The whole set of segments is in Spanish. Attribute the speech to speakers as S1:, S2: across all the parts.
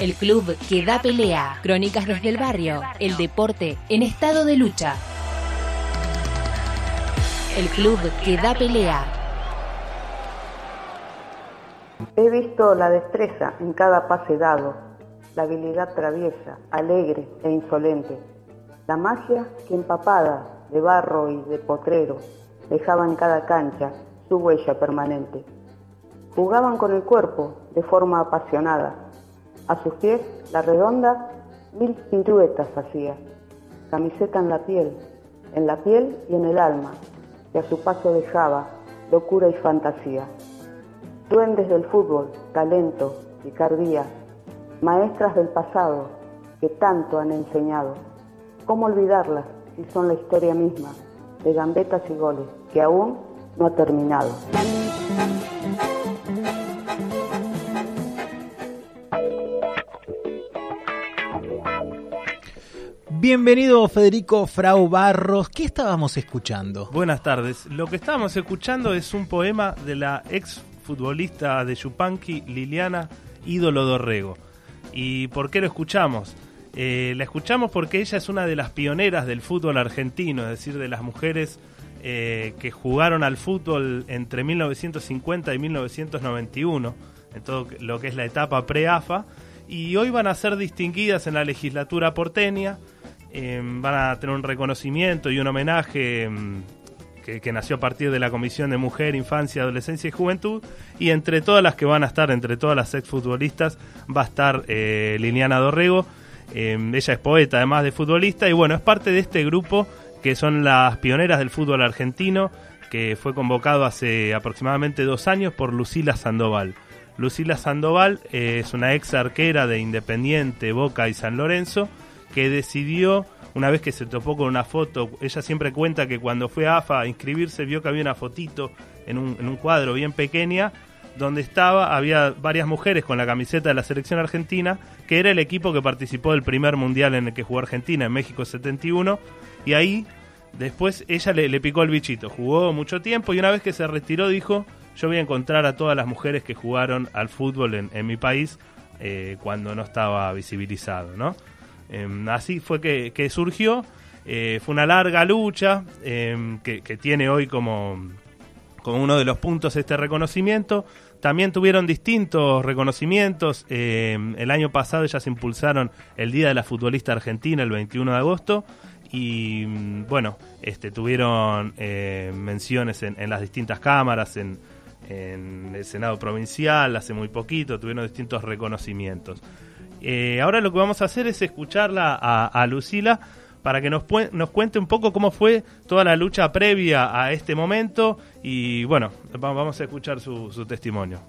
S1: El club que da pelea. Crónicas desde el barrio. El deporte en estado de lucha. El club que da pelea.
S2: He visto la destreza en cada pase dado, la habilidad traviesa, alegre e insolente, la magia que empapada de barro y de potrero dejaba en cada cancha su huella permanente. Jugaban con el cuerpo de forma apasionada. A sus pies, la redonda, mil piruetas hacía. Camiseta en la piel, en la piel y en el alma, que a su paso dejaba locura y fantasía. Duendes del fútbol, talento, picardía, maestras del pasado que tanto han enseñado. ¿Cómo olvidarlas si son la historia misma de gambetas y goles que aún no ha terminado?
S3: Bienvenido Federico Frau Barros. ¿Qué estábamos escuchando?
S4: Buenas tardes. Lo que estábamos escuchando es un poema de la ex futbolista de Yupanqui, Liliana Ídolo Dorrego. ¿Y por qué lo escuchamos? Eh, la escuchamos porque ella es una de las pioneras del fútbol argentino, es decir, de las mujeres eh, que jugaron al fútbol entre 1950 y 1991, en todo lo que es la etapa pre-AFA, y hoy van a ser distinguidas en la legislatura porteña, eh, van a tener un reconocimiento y un homenaje mm, que, nació a partir de la Comisión de Mujer, Infancia, Adolescencia y Juventud, y entre todas las que van a estar, entre todas las exfutbolistas, va a estar eh, Liliana Dorrego. Eh, ella es poeta, además de futbolista, y bueno, es parte de este grupo que son las pioneras del fútbol argentino, que fue convocado hace aproximadamente dos años por Lucila Sandoval. Lucila Sandoval eh, es una ex arquera de Independiente, Boca y San Lorenzo, que decidió una vez que se topó con una foto, ella siempre cuenta que cuando fue a AFA a inscribirse vio que había una fotito en un, en un cuadro bien pequeña donde estaba, había varias mujeres con la camiseta de la selección argentina, que era el equipo que participó del primer mundial en el que jugó Argentina, en México 71, y ahí después ella le, picó el bichito, jugó mucho tiempo y una vez que se retiró dijo, yo voy a encontrar a todas las mujeres que jugaron al fútbol en, mi país eh, cuando no estaba visibilizado, ¿no? Em, así fue que, surgió. Eh, fue una larga lucha em, que, tiene hoy como, uno de los puntos este reconocimiento. También tuvieron distintos reconocimientos. Em, el año pasado se impulsaron el Día de la Futbolista Argentina, el 21 de agosto. Y mm, bueno, este, tuvieron eh, menciones en, las distintas cámaras, en el Senado Provincial hace muy poquito, tuvieron distintos reconocimientos. Eh, ahora lo que vamos a hacer es escucharla a, Lucila para que nos, nos cuente un poco cómo fue toda la lucha previa a este momento y bueno, vamos a escuchar su, testimonio.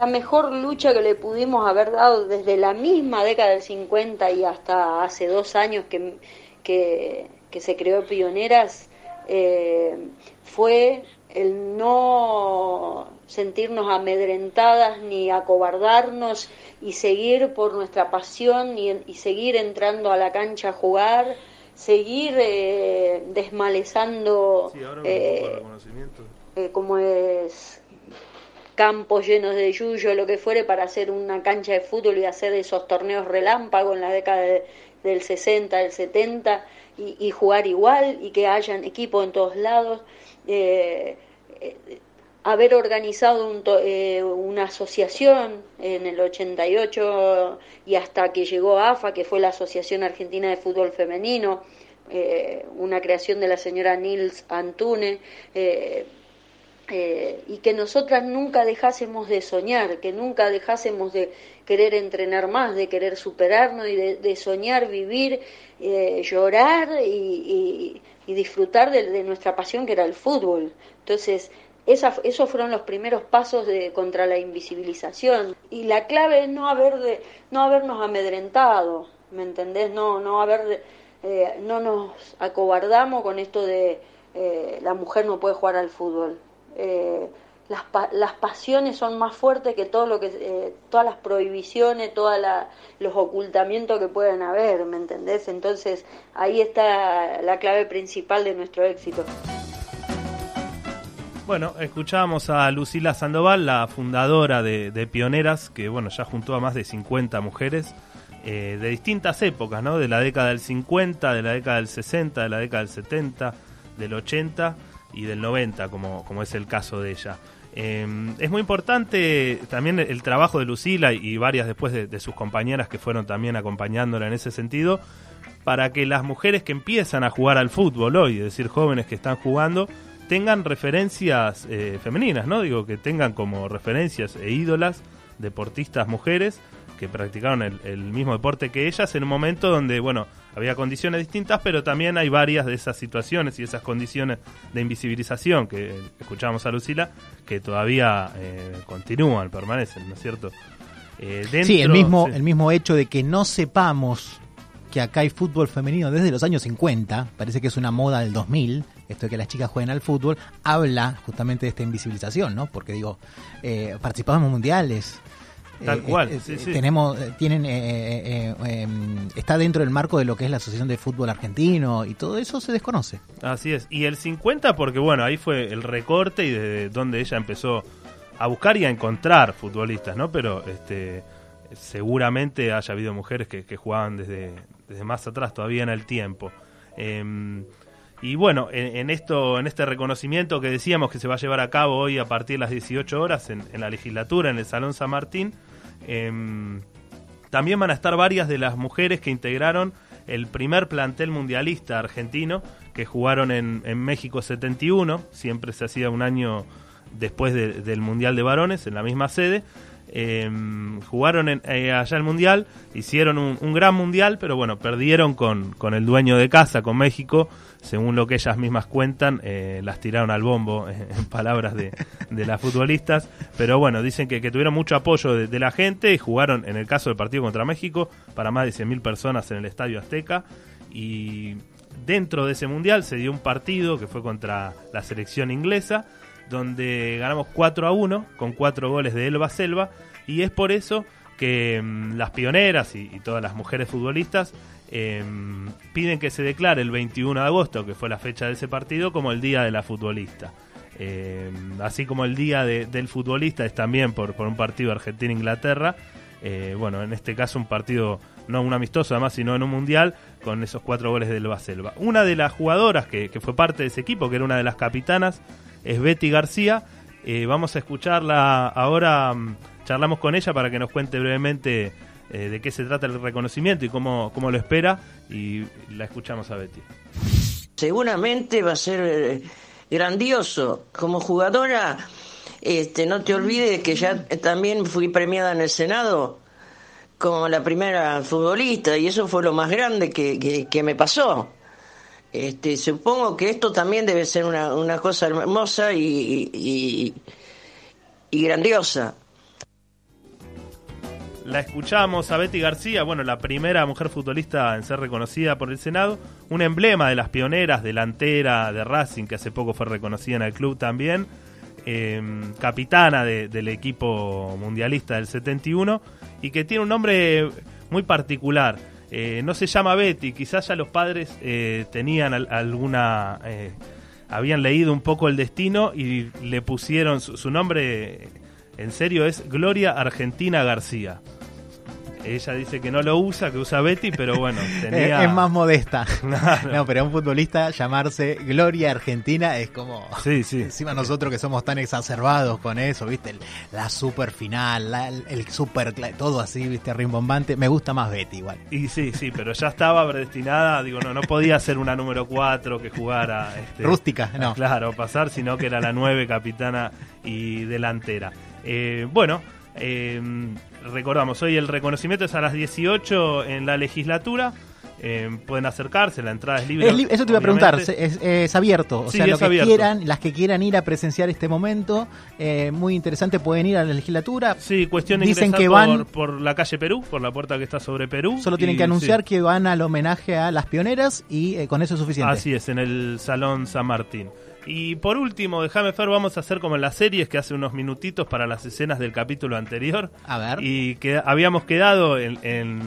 S5: La mejor lucha que le pudimos haber dado desde la misma década del 50 y hasta hace dos años que, que, se creó Pioneras eh, fue el no sentirnos amedrentadas ni acobardarnos y seguir por nuestra pasión y, seguir entrando a la cancha a jugar, seguir eh, desmalezando eh, eh, como es campos llenos de yuyo, lo que fuere, para hacer una cancha de fútbol y hacer esos torneos relámpago en la década del 60, del 70 y, jugar igual y que hayan equipos en todos lados. Eh, haber organizado eh, una asociación en el 88 y hasta que llegó AFA, que fue la Asociación Argentina de Fútbol Femenino, eh, una creación de la señora Nils Antune, eh, y que nosotras nunca dejásemos de soñar, que nunca dejásemos de querer entrenar más, de querer superarnos y de, soñar, vivir, llorar y, disfrutar de, nuestra pasión que era el fútbol. Entonces, esos fueron los primeros pasos de, contra la invisibilización. Y la clave es no, haber de, no habernos amedrentado, ¿me entendés? No, no, haber, eh, no nos acobardamos con esto de eh, la mujer no puede jugar al fútbol. Eh, las, las, pasiones son más fuertes que todo lo que todas las prohibiciones, todos los ocultamientos que pueden haber, ¿me entendés? Entonces ahí está la clave principal de nuestro éxito.
S4: Bueno, escuchábamos a Lucila Sandoval, la fundadora de, de Pioneras, que bueno, ya juntó a más de 50 mujeres eh, de distintas épocas, ¿no? De la década del 50, de la década del 60, de la década del 70, del 80 y del 90, como, como es el caso de ella. Eh, es muy importante también el trabajo de Lucila y varias después de, de sus compañeras que fueron también acompañándola en ese sentido, para que las mujeres que empiezan a jugar al fútbol hoy, es decir, jóvenes que están jugando, tengan referencias eh, femeninas, ¿no? Digo, que tengan como referencias e ídolas deportistas mujeres que practicaron el, el, mismo deporte que ellas en un momento donde, bueno, había condiciones distintas, pero también hay varias de esas situaciones y esas condiciones de invisibilización que escuchábamos a Lucila, que todavía eh, continúan, permanecen, ¿no es cierto?
S3: Eh, dentro, sí, el mismo, sí. el mismo hecho de que no sepamos que acá hay fútbol femenino desde los años 50, parece que es una moda del 2000, esto de que las chicas jueguen al fútbol, habla justamente de esta invisibilización, ¿no? Porque digo, eh, participamos en mundiales,
S4: Tal cual. Sí, sí.
S3: Tenemos, tienen, eh, em, está dentro del marco de lo que es la Asociación de Fútbol Argentino y todo eso se desconoce.
S4: Así es. Y el 50 porque bueno, ahí fue el recorte y desde donde ella empezó a buscar y a encontrar futbolistas, ¿no? Pero este seguramente haya habido mujeres que, que jugaban desde, desde más atrás todavía en el tiempo. Eh, y bueno, en, en, esto, en este reconocimiento que decíamos que se va a llevar a cabo hoy a partir de las 18 horas en, en la legislatura, en el Salón San Martín, eh, también van a estar varias de las mujeres que integraron el primer plantel mundialista argentino que jugaron en, México 71, siempre se hacía un año después de, del Mundial de Varones, en la misma sede. Eh, jugaron en, eh, allá el mundial, hicieron un, gran mundial, pero bueno, perdieron con, el dueño de casa, con México, según lo que ellas mismas cuentan, eh, las tiraron al bombo, en palabras de, las futbolistas, pero bueno, dicen que, que tuvieron mucho apoyo de, de, la gente y jugaron, en el caso del partido contra México, para más de 100.000 personas en el Estadio Azteca. Y dentro de ese mundial se dio un partido que fue contra la selección inglesa, donde ganamos 4 a 1 con 4 goles de Elba Selva y es por eso que mmm, las pioneras y, todas las mujeres futbolistas eh, piden que se declare el 21 de agosto, que fue la fecha de ese partido, como el Día de la Futbolista. Eh, así como el Día de, del Futbolista es también por, un partido Argentina-Inglaterra. Eh, bueno, en este caso un partido no un amistoso además, sino en un mundial con esos cuatro goles del Selva. Una de las jugadoras que fue parte de ese equipo, que era una de las capitanas, es Betty García. Eh, vamos a escucharla ahora, um, charlamos con ella para que nos cuente brevemente eh, de qué se trata el reconocimiento y cómo, cómo lo espera y la escuchamos a Betty.
S6: Seguramente va a ser eh, grandioso. Como jugadora, este, no te olvides que ya también fui premiada en el Senado como la primera futbolista y eso fue lo más grande que, que me pasó. Este, supongo que esto también debe ser una, cosa hermosa y, y, grandiosa.
S4: La escuchamos a Betty García, bueno, la primera mujer futbolista en ser reconocida por el Senado, un emblema de las pioneras, delantera de Racing, que hace poco fue reconocida en el club también, eh, capitana de, del equipo mundialista del 71, y que tiene un nombre muy particular. Eh, no se llama Betty, quizás ya los padres eh, tenían al, alguna... Eh, habían leído un poco el destino y le pusieron su, su nombre, en serio, es Gloria Argentina García. Ella dice que no lo usa, que usa Betty, pero bueno, tenía...
S3: es más modesta. Claro. No, pero a un futbolista llamarse Gloria Argentina es como...
S4: Sí, sí.
S3: Encima nosotros que somos tan exacerbados con eso, ¿viste? La super final, la, el super... Todo así, ¿viste? Rimbombante. Me gusta más Betty igual.
S4: Y sí, sí, pero ya estaba predestinada, digo, no, no podía ser una número 4 que jugara... Este,
S3: Rústica, no.
S4: Claro, pasar, sino que era la 9 capitana y delantera. Eh, bueno... Eh, recordamos, hoy el reconocimiento es a las 18 en la legislatura. Eh, pueden acercarse, la entrada es libre.
S3: Es li eso te iba a preguntar, es, es, abierto. O
S4: sí,
S3: sea, lo que
S4: abierto.
S3: quieran, las que quieran ir a presenciar este momento, eh, muy interesante, pueden ir a la legislatura.
S4: Sí, cuestión de
S3: Dicen que
S4: por,
S3: van
S4: por la calle Perú, por la puerta que está sobre Perú.
S3: Solo tienen
S4: y,
S3: que anunciar
S4: sí.
S3: que van al homenaje a las pioneras y eh, con eso es suficiente.
S4: Así es, en el Salón San Martín. Y por último, déjame Fer, vamos a hacer como en las series que hace unos minutitos para las escenas del capítulo anterior.
S3: A ver.
S4: Y que habíamos quedado en,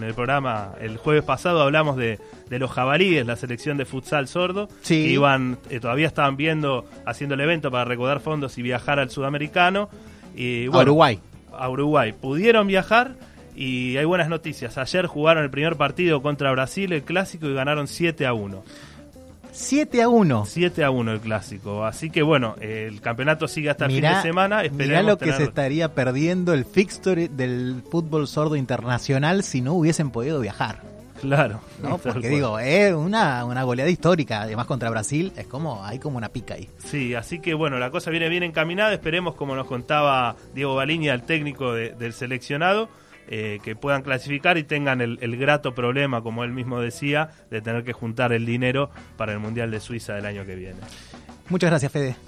S4: el programa, el jueves pasado hablamos de, los jabalíes, la selección de futsal sordo.
S3: Sí.
S4: Que iban, eh, todavía estaban viendo, haciendo el evento para recaudar fondos y viajar al sudamericano. Y,
S3: a Uruguay.
S4: A Uruguay. Pudieron viajar y hay buenas noticias. Ayer jugaron el primer partido contra Brasil, el clásico, y ganaron 7 a 1.
S3: 7 a 1.
S4: 7 a 1 el clásico. Así que bueno, el campeonato sigue hasta el fin de semana.
S3: Mirá lo que se estaría perdiendo el fixture del fútbol sordo internacional si no hubiesen podido viajar.
S4: Claro.
S3: ¿no? Porque digo, es una, una goleada histórica, además contra Brasil, es como, hay como una pica ahí.
S4: Sí, así que bueno, la cosa viene bien encaminada, esperemos como nos contaba Diego Baliña, el técnico del seleccionado, eh, que puedan clasificar y tengan el, el, grato problema, como él mismo decía, de tener que juntar el dinero para el Mundial de Suiza del año que viene.
S3: Muchas gracias, Fede.